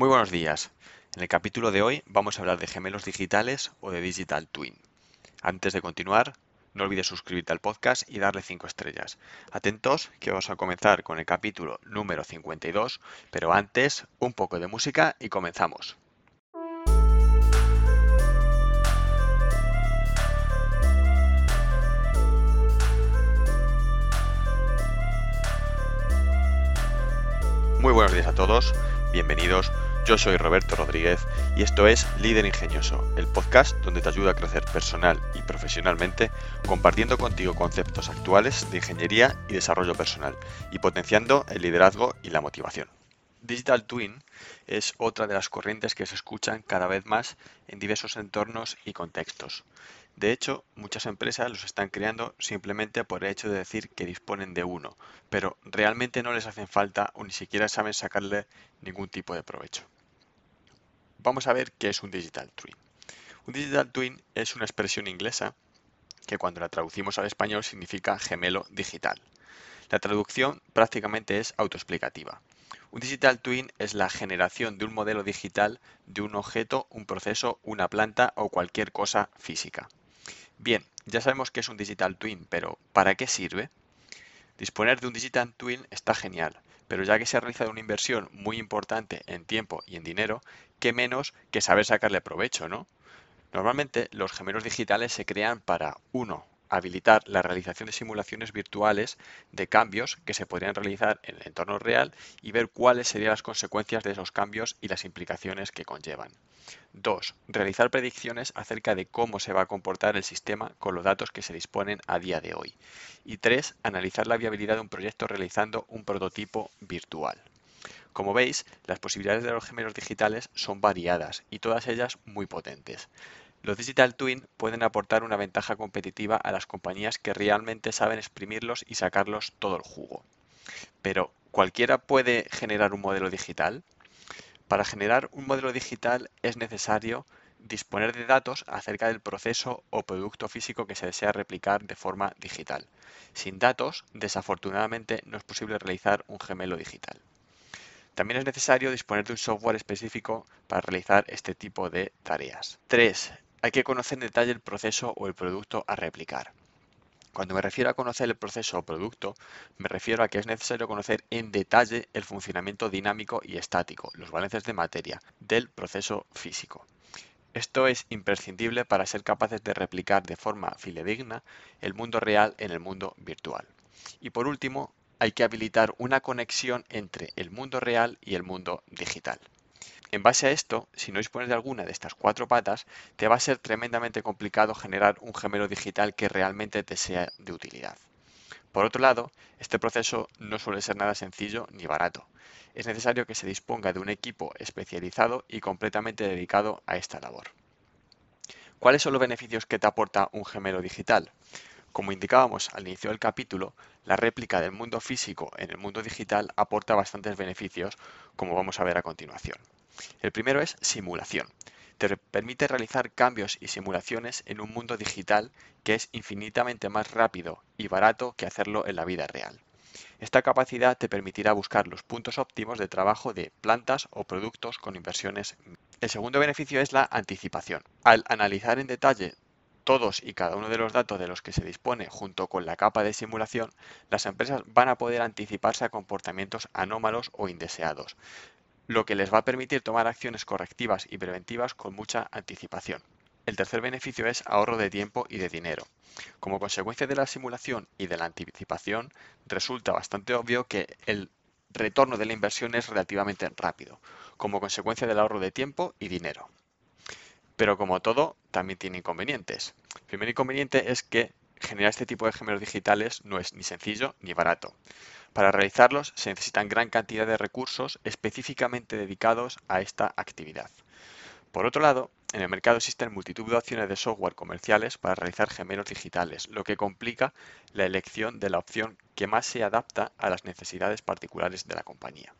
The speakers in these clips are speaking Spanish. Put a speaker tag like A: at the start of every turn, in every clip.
A: Muy buenos días. En el capítulo de hoy vamos a hablar de gemelos digitales o de Digital Twin. Antes de continuar, no olvides suscribirte al podcast y darle 5 estrellas. Atentos que vamos a comenzar con el capítulo número 52, pero antes un poco de música y comenzamos. Muy buenos días a todos, bienvenidos. Yo soy Roberto Rodríguez y esto es Líder Ingenioso, el podcast donde te ayuda a crecer personal y profesionalmente compartiendo contigo conceptos actuales de ingeniería y desarrollo personal y potenciando el liderazgo y la motivación. Digital Twin es otra de las corrientes que se escuchan cada vez más en diversos entornos y contextos. De hecho, muchas empresas los están creando simplemente por el hecho de decir que disponen de uno, pero realmente no les hacen falta o ni siquiera saben sacarle ningún tipo de provecho. Vamos a ver qué es un Digital Twin. Un Digital Twin es una expresión inglesa que cuando la traducimos al español significa gemelo digital. La traducción prácticamente es autoexplicativa. Un Digital Twin es la generación de un modelo digital de un objeto, un proceso, una planta o cualquier cosa física. Bien, ya sabemos que es un Digital Twin, pero ¿para qué sirve? Disponer de un Digital Twin está genial, pero ya que se ha realizado una inversión muy importante en tiempo y en dinero, ¿qué menos que saber sacarle provecho, no? Normalmente los gemelos digitales se crean para, uno, habilitar la realización de simulaciones virtuales de cambios que se podrían realizar en el entorno real y ver cuáles serían las consecuencias de esos cambios y las implicaciones que conllevan. 2. Realizar predicciones acerca de cómo se va a comportar el sistema con los datos que se disponen a día de hoy. Y 3. Analizar la viabilidad de un proyecto realizando un prototipo virtual. Como veis, las posibilidades de los gemelos digitales son variadas y todas ellas muy potentes. Los Digital Twin pueden aportar una ventaja competitiva a las compañías que realmente saben exprimirlos y sacarlos todo el jugo. Pero, ¿cualquiera puede generar un modelo digital? Para generar un modelo digital es necesario disponer de datos acerca del proceso o producto físico que se desea replicar de forma digital. Sin datos, desafortunadamente, no es posible realizar un gemelo digital. También es necesario disponer de un software específico para realizar este tipo de tareas. 3. Hay que conocer en detalle el proceso o el producto a replicar. Cuando me refiero a conocer el proceso o producto, me refiero a que es necesario conocer en detalle el funcionamiento dinámico y estático, los balances de materia, del proceso físico. Esto es imprescindible para ser capaces de replicar de forma fidedigna el mundo real en el mundo virtual. Y por último, hay que habilitar una conexión entre el mundo real y el mundo digital. En base a esto, si no dispones de alguna de estas cuatro patas, te va a ser tremendamente complicado generar un gemelo digital que realmente te sea de utilidad. Por otro lado, este proceso no suele ser nada sencillo ni barato. Es necesario que se disponga de un equipo especializado y completamente dedicado a esta labor. ¿Cuáles son los beneficios que te aporta un gemelo digital? Como indicábamos al inicio del capítulo, la réplica del mundo físico en el mundo digital aporta bastantes beneficios, como vamos a ver a continuación. El primero es simulación. Te permite realizar cambios y simulaciones en un mundo digital que es infinitamente más rápido y barato que hacerlo en la vida real. Esta capacidad te permitirá buscar los puntos óptimos de trabajo de plantas o productos con inversiones. El segundo beneficio es la anticipación. Al analizar en detalle todos y cada uno de los datos de los que se dispone junto con la capa de simulación, las empresas van a poder anticiparse a comportamientos anómalos o indeseados, lo que les va a permitir tomar acciones correctivas y preventivas con mucha anticipación. El tercer beneficio es ahorro de tiempo y de dinero. Como consecuencia de la simulación y de la anticipación, resulta bastante obvio que el retorno de la inversión es relativamente rápido, como consecuencia del ahorro de tiempo y dinero. Pero como todo, también tiene inconvenientes. El primer inconveniente es que generar este tipo de gemelos digitales no es ni sencillo ni barato. Para realizarlos se necesitan gran cantidad de recursos específicamente dedicados a esta actividad. Por otro lado, en el mercado existen multitud de opciones de software comerciales para realizar gemelos digitales, lo que complica la elección de la opción que más se adapta a las necesidades particulares de la compañía.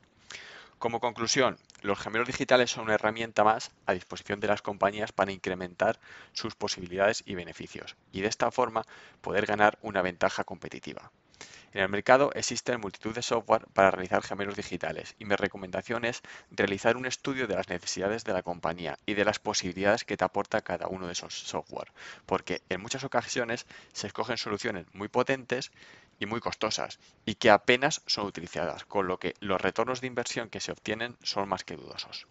A: Como conclusión, los gemelos digitales son una herramienta más a disposición de las compañías para incrementar sus posibilidades y beneficios y de esta forma poder ganar una ventaja competitiva. En el mercado existen multitud de software para realizar gemelos digitales y mi recomendación es realizar un estudio de las necesidades de la compañía y de las posibilidades que te aporta cada uno de esos software, porque en muchas ocasiones se escogen soluciones muy potentes y muy costosas y que apenas son utilizadas, con lo que los retornos de inversión que se obtienen son más que dudosos.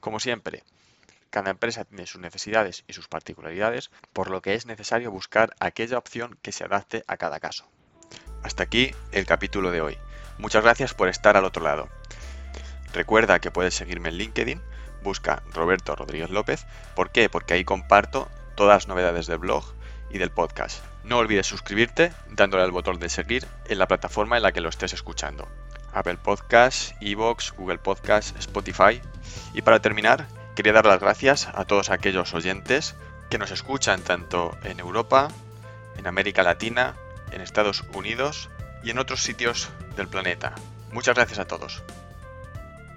A: Como siempre, cada empresa tiene sus necesidades y sus particularidades, por lo que es necesario buscar aquella opción que se adapte a cada caso. Hasta aquí el capítulo de hoy. Muchas gracias por estar al otro lado. Recuerda que puedes seguirme en LinkedIn, busca Roberto Rodríguez López. ¿Por qué? Porque ahí comparto todas las novedades del blog y del podcast. No olvides suscribirte dándole al botón de seguir en la plataforma en la que lo estés escuchando. Apple Podcasts, Evox, Google Podcasts, Spotify. Y para terminar, quería dar las gracias a todos aquellos oyentes que nos escuchan tanto en Europa, en América Latina, en Estados Unidos y en otros sitios del planeta. Muchas gracias a todos.